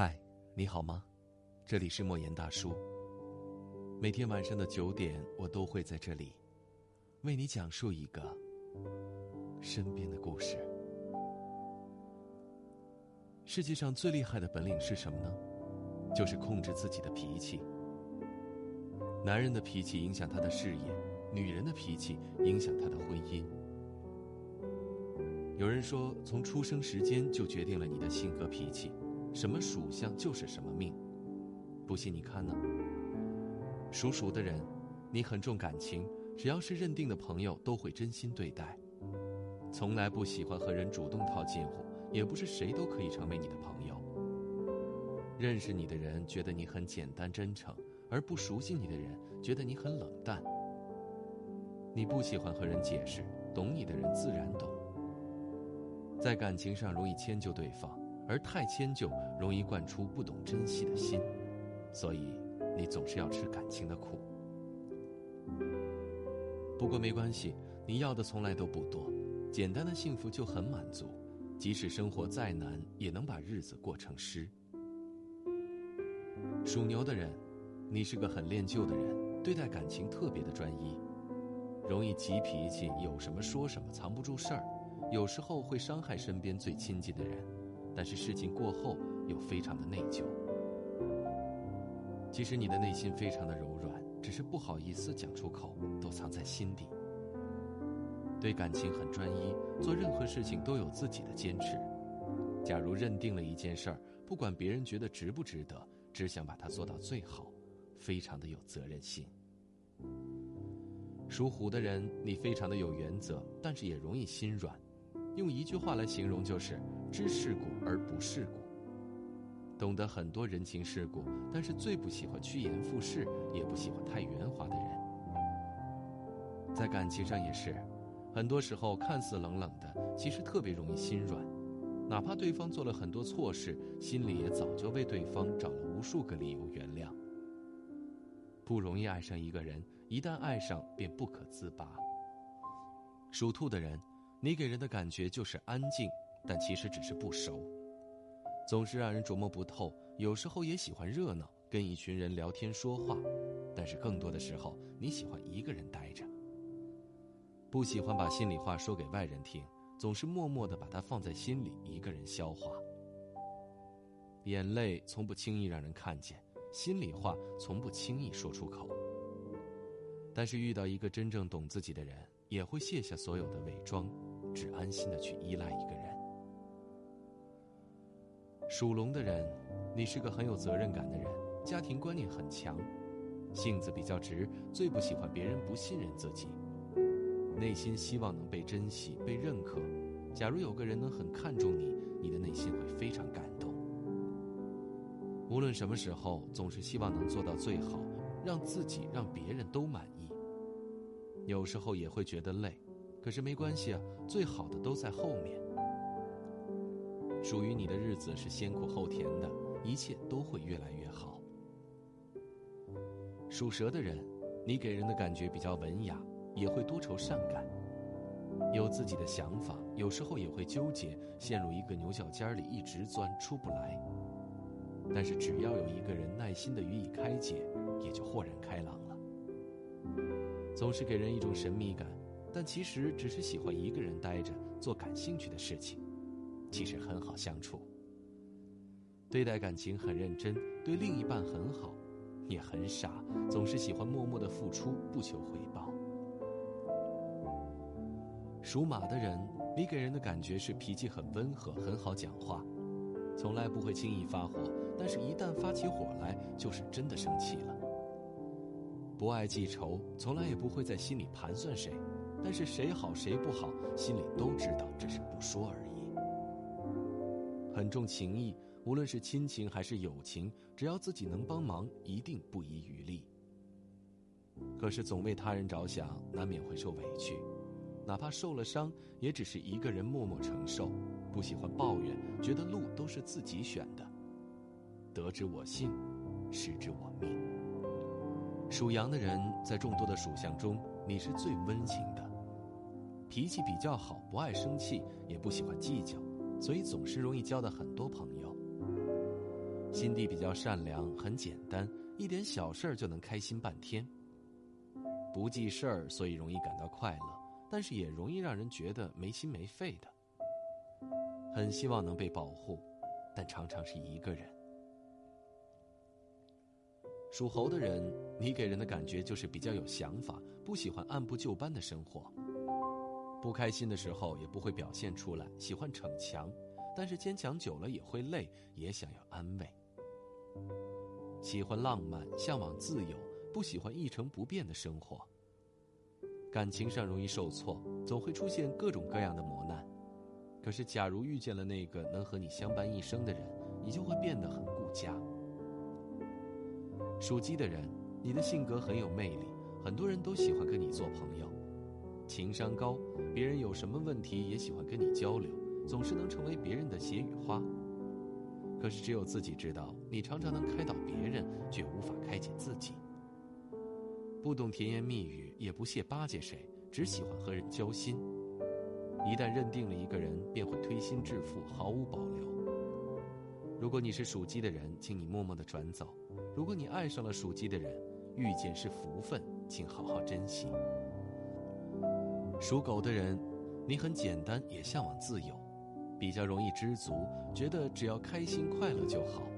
嗨，你好吗？这里是莫言大叔。每天晚上的九点，我都会在这里，为你讲述一个身边的故事。世界上最厉害的本领是什么呢？就是控制自己的脾气。男人的脾气影响他的事业，女人的脾气影响他的婚姻。有人说，从出生时间就决定了你的性格脾气。什么属相就是什么命，不信你看呢？属鼠的人，你很重感情，只要是认定的朋友都会真心对待，从来不喜欢和人主动套近乎，也不是谁都可以成为你的朋友。认识你的人觉得你很简单真诚，而不熟悉你的人觉得你很冷淡。你不喜欢和人解释，懂你的人自然懂。在感情上容易迁就对方。而太迁就，容易惯出不懂珍惜的心，所以你总是要吃感情的苦。不过没关系，你要的从来都不多，简单的幸福就很满足，即使生活再难，也能把日子过成诗。属牛的人，你是个很恋旧的人，对待感情特别的专一，容易急脾气，有什么说什么，藏不住事儿，有时候会伤害身边最亲近的人。但是事情过后又非常的内疚。其实你的内心非常的柔软，只是不好意思讲出口，都藏在心底。对感情很专一，做任何事情都有自己的坚持。假如认定了一件事儿，不管别人觉得值不值得，只想把它做到最好，非常的有责任心。属虎的人，你非常的有原则，但是也容易心软。用一句话来形容，就是知世故而不世故，懂得很多人情世故，但是最不喜欢趋炎附势，也不喜欢太圆滑的人。在感情上也是，很多时候看似冷冷的，其实特别容易心软，哪怕对方做了很多错事，心里也早就为对方找了无数个理由原谅。不容易爱上一个人，一旦爱上便不可自拔。属兔的人。你给人的感觉就是安静，但其实只是不熟，总是让人琢磨不透。有时候也喜欢热闹，跟一群人聊天说话，但是更多的时候你喜欢一个人待着，不喜欢把心里话说给外人听，总是默默的把它放在心里一个人消化。眼泪从不轻易让人看见，心里话从不轻易说出口。但是遇到一个真正懂自己的人，也会卸下所有的伪装。只安心的去依赖一个人。属龙的人，你是个很有责任感的人，家庭观念很强，性子比较直，最不喜欢别人不信任自己，内心希望能被珍惜、被认可。假如有个人能很看重你，你的内心会非常感动。无论什么时候，总是希望能做到最好，让自己、让别人都满意。有时候也会觉得累。可是没关系啊，最好的都在后面。属于你的日子是先苦后甜的，一切都会越来越好。属蛇的人，你给人的感觉比较文雅，也会多愁善感，有自己的想法，有时候也会纠结，陷入一个牛角尖里一直钻出不来。但是只要有一个人耐心的予以开解，也就豁然开朗了。总是给人一种神秘感。但其实只是喜欢一个人待着，做感兴趣的事情，其实很好相处。对待感情很认真，对另一半很好，也很傻，总是喜欢默默的付出，不求回报。属马的人，你给人的感觉是脾气很温和，很好讲话，从来不会轻易发火，但是一旦发起火来，就是真的生气了。不爱记仇，从来也不会在心里盘算谁。但是谁好谁不好，心里都知道，只是不说而已。很重情义，无论是亲情还是友情，只要自己能帮忙，一定不遗余力。可是总为他人着想，难免会受委屈，哪怕受了伤，也只是一个人默默承受。不喜欢抱怨，觉得路都是自己选的。得之我幸，失之我命。属羊的人在众多的属相中，你是最温情的。脾气比较好，不爱生气，也不喜欢计较，所以总是容易交到很多朋友。心地比较善良，很简单，一点小事儿就能开心半天。不记事儿，所以容易感到快乐，但是也容易让人觉得没心没肺的。很希望能被保护，但常常是一个人。属猴的人，你给人的感觉就是比较有想法，不喜欢按部就班的生活。不开心的时候也不会表现出来，喜欢逞强，但是坚强久了也会累，也想要安慰。喜欢浪漫，向往自由，不喜欢一成不变的生活。感情上容易受挫，总会出现各种各样的磨难。可是，假如遇见了那个能和你相伴一生的人，你就会变得很顾家。属鸡的人，你的性格很有魅力，很多人都喜欢跟你做朋友。情商高，别人有什么问题也喜欢跟你交流，总是能成为别人的解语花。可是只有自己知道，你常常能开导别人，却无法开解自己。不懂甜言蜜语，也不屑巴结谁，只喜欢和人交心。一旦认定了一个人，便会推心置腹，毫无保留。如果你是属鸡的人，请你默默的转走；如果你爱上了属鸡的人，遇见是福分，请好好珍惜。属狗的人，你很简单，也向往自由，比较容易知足，觉得只要开心快乐就好，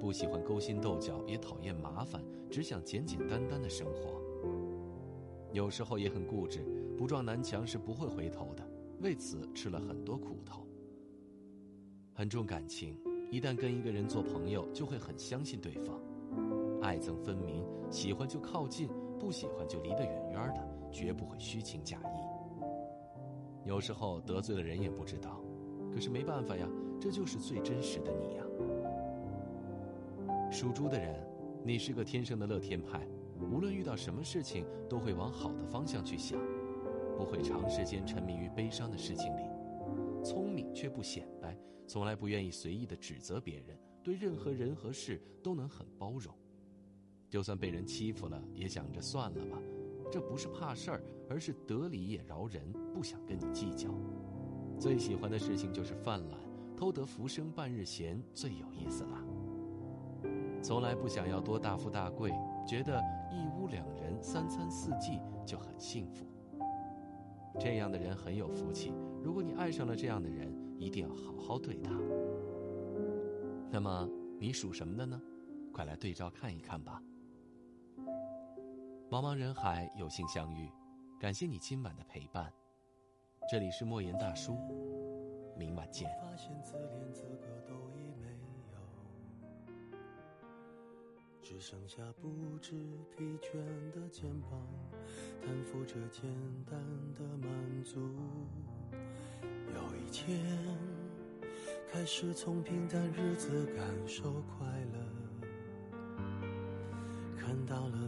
不喜欢勾心斗角，也讨厌麻烦，只想简简单单的生活。有时候也很固执，不撞南墙是不会回头的，为此吃了很多苦头。很重感情，一旦跟一个人做朋友，就会很相信对方，爱憎分明，喜欢就靠近，不喜欢就离得远远的。绝不会虚情假意。有时候得罪了人也不知道，可是没办法呀，这就是最真实的你呀。属猪的人，你是个天生的乐天派，无论遇到什么事情都会往好的方向去想，不会长时间沉迷于悲伤的事情里。聪明却不显摆，从来不愿意随意的指责别人，对任何人和事都能很包容。就算被人欺负了，也想着算了吧。这不是怕事儿，而是得理也饶人，不想跟你计较。最喜欢的事情就是犯懒，偷得浮生半日闲，最有意思了。从来不想要多大富大贵，觉得一屋两人，三餐四季就很幸福。这样的人很有福气。如果你爱上了这样的人，一定要好好对他。那么你属什么的呢？快来对照看一看吧。茫茫人海，有幸相遇，感谢你今晚的陪伴。这里是莫言大叔，明晚见。发现自恋资格都已没有，只剩下不知疲倦的肩膀，担负着简单的满足。有一天，开始从平淡日子感受快乐，看到了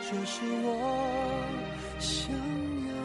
这是我想要。